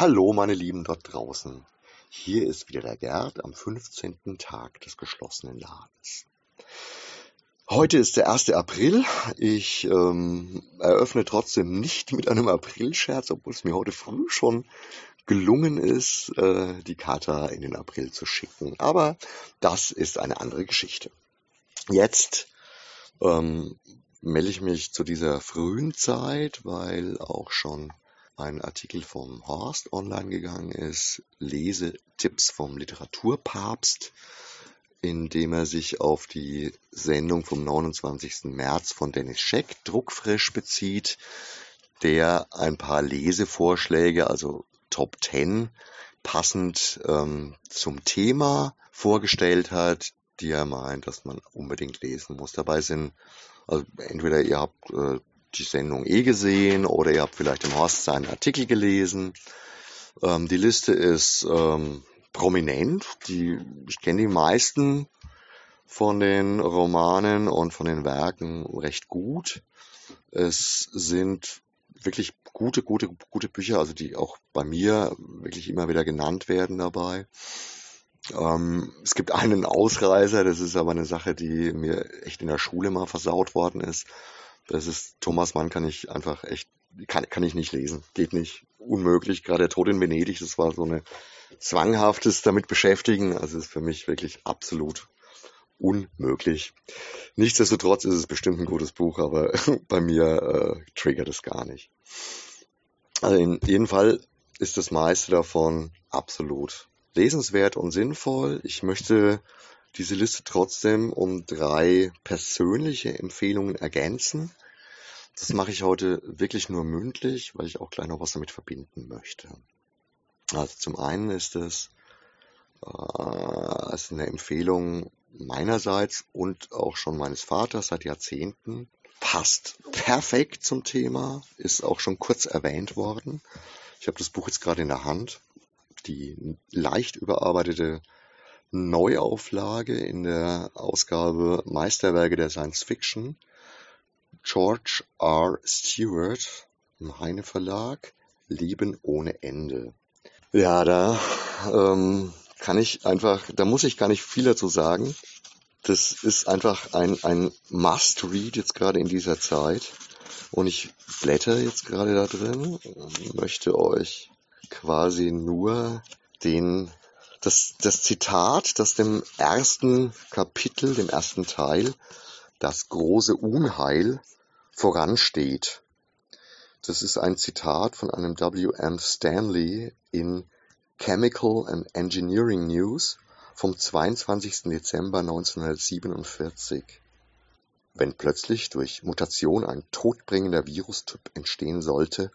Hallo, meine Lieben dort draußen. Hier ist wieder der Gerd am 15. Tag des geschlossenen Ladens. Heute ist der 1. April. Ich ähm, eröffne trotzdem nicht mit einem Aprilscherz, obwohl es mir heute früh schon gelungen ist, äh, die Kata in den April zu schicken. Aber das ist eine andere Geschichte. Jetzt ähm, melde ich mich zu dieser frühen Zeit, weil auch schon ein Artikel vom Horst online gegangen ist, Lesetipps vom Literaturpapst, in dem er sich auf die Sendung vom 29. März von Dennis Scheck druckfrisch bezieht, der ein paar Lesevorschläge, also Top 10, passend ähm, zum Thema vorgestellt hat, die er meint, dass man unbedingt lesen muss. Dabei sind also entweder ihr habt äh, die Sendung eh gesehen oder ihr habt vielleicht im Horst seinen Artikel gelesen. Ähm, die Liste ist ähm, prominent. Die, ich kenne die meisten von den Romanen und von den Werken recht gut. Es sind wirklich gute, gute, gute Bücher, also die auch bei mir wirklich immer wieder genannt werden dabei. Ähm, es gibt einen Ausreißer, das ist aber eine Sache, die mir echt in der Schule mal versaut worden ist. Das ist Thomas Mann kann ich einfach echt, kann, kann ich nicht lesen. Geht nicht. Unmöglich. Gerade der Tod in Venedig, das war so eine zwanghaftes damit beschäftigen. Also ist für mich wirklich absolut unmöglich. Nichtsdestotrotz ist es bestimmt ein gutes Buch, aber bei mir äh, triggert es gar nicht. Also in jedem Fall ist das meiste davon absolut lesenswert und sinnvoll. Ich möchte diese Liste trotzdem um drei persönliche Empfehlungen ergänzen. Das mache ich heute wirklich nur mündlich, weil ich auch gleich noch was damit verbinden möchte. Also zum einen ist es, äh, ist eine Empfehlung meinerseits und auch schon meines Vaters seit Jahrzehnten. Passt perfekt zum Thema, ist auch schon kurz erwähnt worden. Ich habe das Buch jetzt gerade in der Hand die leicht überarbeitete Neuauflage in der Ausgabe Meisterwerke der Science Fiction. George R. Stewart im Heine Verlag. Leben ohne Ende. Ja, da ähm, kann ich einfach, da muss ich gar nicht viel dazu sagen. Das ist einfach ein, ein Must-Read jetzt gerade in dieser Zeit. Und ich blätter jetzt gerade da drin und möchte euch quasi nur den, das, das Zitat, das dem ersten Kapitel, dem ersten Teil, das große Unheil voransteht. Das ist ein Zitat von einem W.M. Stanley in Chemical and Engineering News vom 22. Dezember 1947. Wenn plötzlich durch Mutation ein todbringender Virustyp entstehen sollte,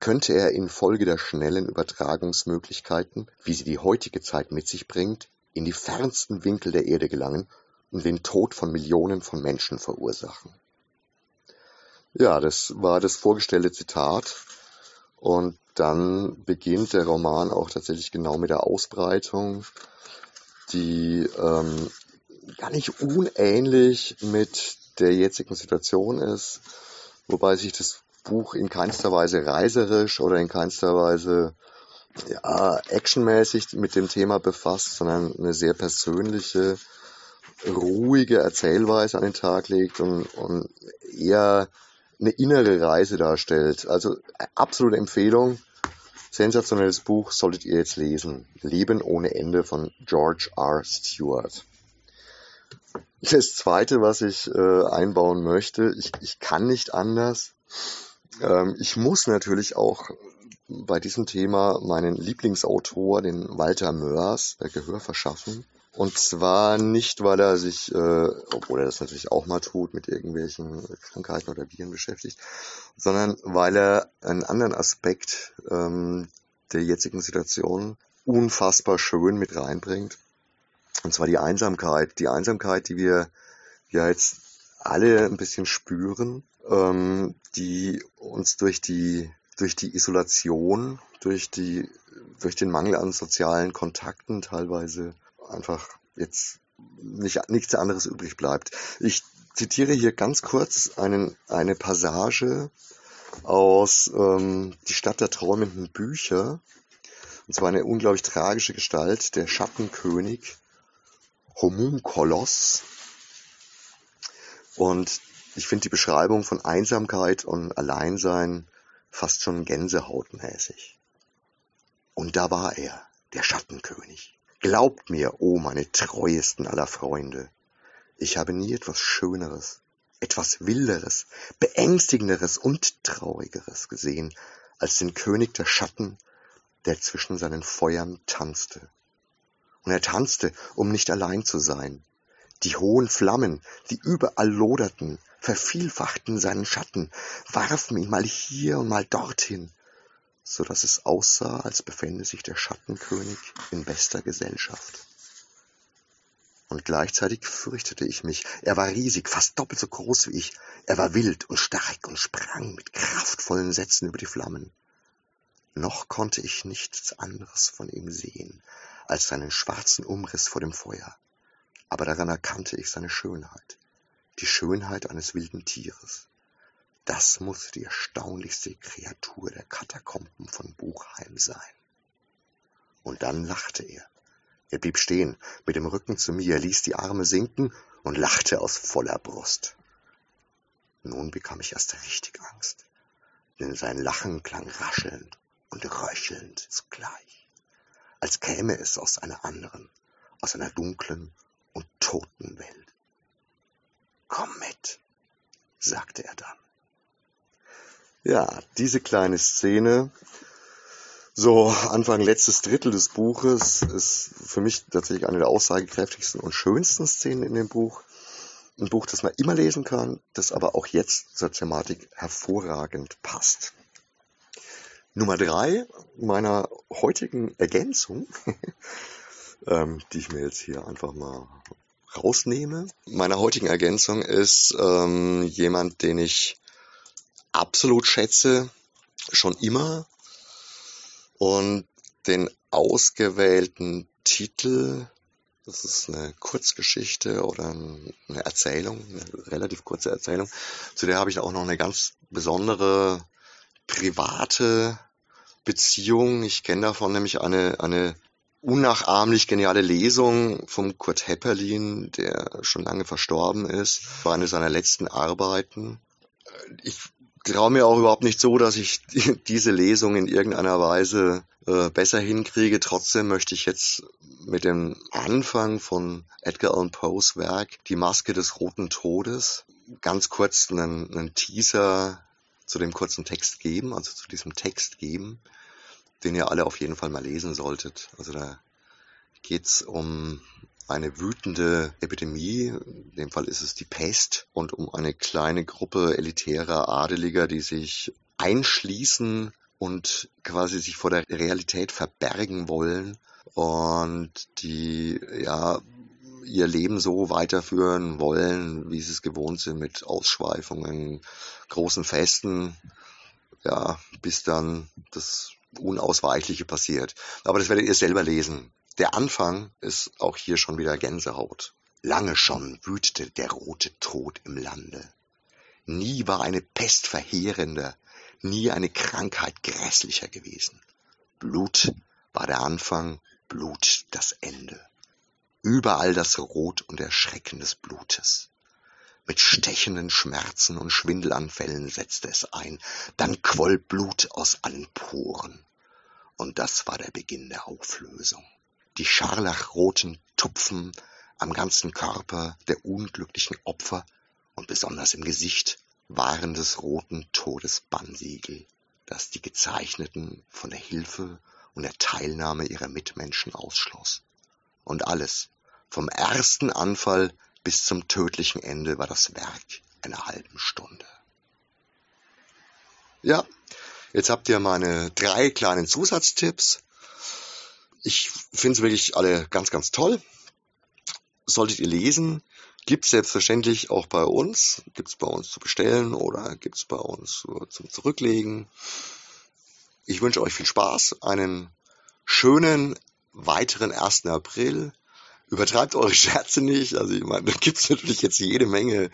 könnte er infolge der schnellen Übertragungsmöglichkeiten, wie sie die heutige Zeit mit sich bringt, in die fernsten Winkel der Erde gelangen und den Tod von Millionen von Menschen verursachen. Ja, das war das vorgestellte Zitat. Und dann beginnt der Roman auch tatsächlich genau mit der Ausbreitung, die ähm, gar nicht unähnlich mit der jetzigen Situation ist, wobei sich das Buch in keinster Weise reiserisch oder in keinster Weise ja, actionmäßig mit dem Thema befasst, sondern eine sehr persönliche, ruhige Erzählweise an den Tag legt und, und eher eine innere Reise darstellt. Also absolute Empfehlung. Sensationelles Buch solltet ihr jetzt lesen. Leben ohne Ende von George R. Stewart. Das zweite, was ich äh, einbauen möchte, ich, ich kann nicht anders, ähm, ich muss natürlich auch bei diesem Thema meinen Lieblingsautor, den Walter Mörs, Gehör verschaffen. Und zwar nicht, weil er sich, äh, obwohl er das natürlich auch mal tut, mit irgendwelchen Krankheiten oder Viren beschäftigt, sondern weil er einen anderen Aspekt ähm, der jetzigen Situation unfassbar schön mit reinbringt. Und zwar die Einsamkeit. Die Einsamkeit, die wir ja jetzt alle ein bisschen spüren ähm, die uns durch die, durch die Isolation, durch die, durch den Mangel an sozialen Kontakten teilweise einfach jetzt nicht, nichts anderes übrig bleibt. Ich zitiere hier ganz kurz einen, eine Passage aus ähm, Die Stadt der träumenden Bücher. Und zwar eine unglaublich tragische Gestalt, der Schattenkönig Homunkolos. Und ich finde die Beschreibung von Einsamkeit und Alleinsein fast schon gänsehautmäßig. Und da war er, der Schattenkönig. Glaubt mir, o oh meine treuesten aller Freunde, ich habe nie etwas Schöneres, etwas Wilderes, Beängstigenderes und Traurigeres gesehen, als den König der Schatten, der zwischen seinen Feuern tanzte. Und er tanzte, um nicht allein zu sein. Die hohen Flammen, die überall loderten, vervielfachten seinen Schatten, warfen ihn mal hier und mal dorthin, so dass es aussah, als befände sich der Schattenkönig in bester Gesellschaft. Und gleichzeitig fürchtete ich mich. Er war riesig, fast doppelt so groß wie ich. Er war wild und stark und sprang mit kraftvollen Sätzen über die Flammen. Noch konnte ich nichts anderes von ihm sehen, als seinen schwarzen Umriss vor dem Feuer. Aber daran erkannte ich seine Schönheit, die Schönheit eines wilden Tieres. Das musste die erstaunlichste Kreatur der Katakomben von Buchheim sein. Und dann lachte er. Er blieb stehen, mit dem Rücken zu mir, ließ die Arme sinken und lachte aus voller Brust. Nun bekam ich erst richtig Angst, denn sein Lachen klang raschelnd und röchelnd zugleich, als käme es aus einer anderen, aus einer dunklen und toten Welt. Komm mit, sagte er dann. Ja, diese kleine Szene so, Anfang letztes Drittel des Buches ist für mich tatsächlich eine der aussagekräftigsten und schönsten Szenen in dem Buch. Ein Buch, das man immer lesen kann, das aber auch jetzt zur Thematik hervorragend passt. Nummer drei meiner heutigen Ergänzung, ähm, die ich mir jetzt hier einfach mal rausnehme. Meine heutigen Ergänzung ist ähm, jemand, den ich absolut schätze, schon immer und den ausgewählten Titel, das ist eine Kurzgeschichte oder eine Erzählung, eine relativ kurze Erzählung, zu der habe ich auch noch eine ganz besondere private Beziehung. Ich kenne davon nämlich eine, eine unnachahmlich geniale Lesung vom Kurt Hepperlin, der schon lange verstorben ist, war eine seiner letzten Arbeiten. Ich traue mir auch überhaupt nicht so, dass ich diese Lesung in irgendeiner Weise äh, besser hinkriege. Trotzdem möchte ich jetzt mit dem Anfang von Edgar Allan Poes Werk Die Maske des Roten Todes ganz kurz einen, einen Teaser zu dem kurzen Text geben, also zu diesem Text geben, den ihr alle auf jeden Fall mal lesen solltet. Also da geht's um eine wütende Epidemie, in dem Fall ist es die Pest, und um eine kleine Gruppe elitärer Adeliger, die sich einschließen und quasi sich vor der Realität verbergen wollen und die ja ihr Leben so weiterführen wollen, wie sie es gewohnt sind, mit Ausschweifungen, großen Festen, ja, bis dann das Unausweichliche passiert. Aber das werdet ihr selber lesen. Der Anfang ist auch hier schon wieder Gänsehaut. Lange schon wütete der rote Tod im Lande. Nie war eine Pest verheerender, nie eine Krankheit grässlicher gewesen. Blut war der Anfang, Blut das Ende. Überall das Rot und Erschrecken des Blutes. Mit stechenden Schmerzen und Schwindelanfällen setzte es ein, dann quoll Blut aus allen Poren. Und das war der Beginn der Auflösung die scharlachroten Tupfen am ganzen Körper der unglücklichen Opfer und besonders im Gesicht waren des roten Todes Bannsiegel, das die Gezeichneten von der Hilfe und der Teilnahme ihrer Mitmenschen ausschloss. Und alles, vom ersten Anfall bis zum tödlichen Ende, war das Werk einer halben Stunde. Ja, jetzt habt ihr meine drei kleinen Zusatztipps ich finde es wirklich alle ganz, ganz toll. Solltet ihr lesen, gibt es selbstverständlich auch bei uns, gibt es bei uns zu bestellen oder gibt es bei uns zum Zurücklegen. Ich wünsche euch viel Spaß, einen schönen weiteren 1. April. Übertreibt eure Scherze nicht. Also ich meine, da gibt es natürlich jetzt jede Menge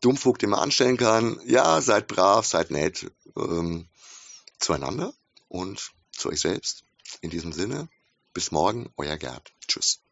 Dummfug, den man anstellen kann. Ja, seid brav, seid nett ähm, zueinander und zu euch selbst. In diesem Sinne, bis morgen, euer Gerd. Tschüss.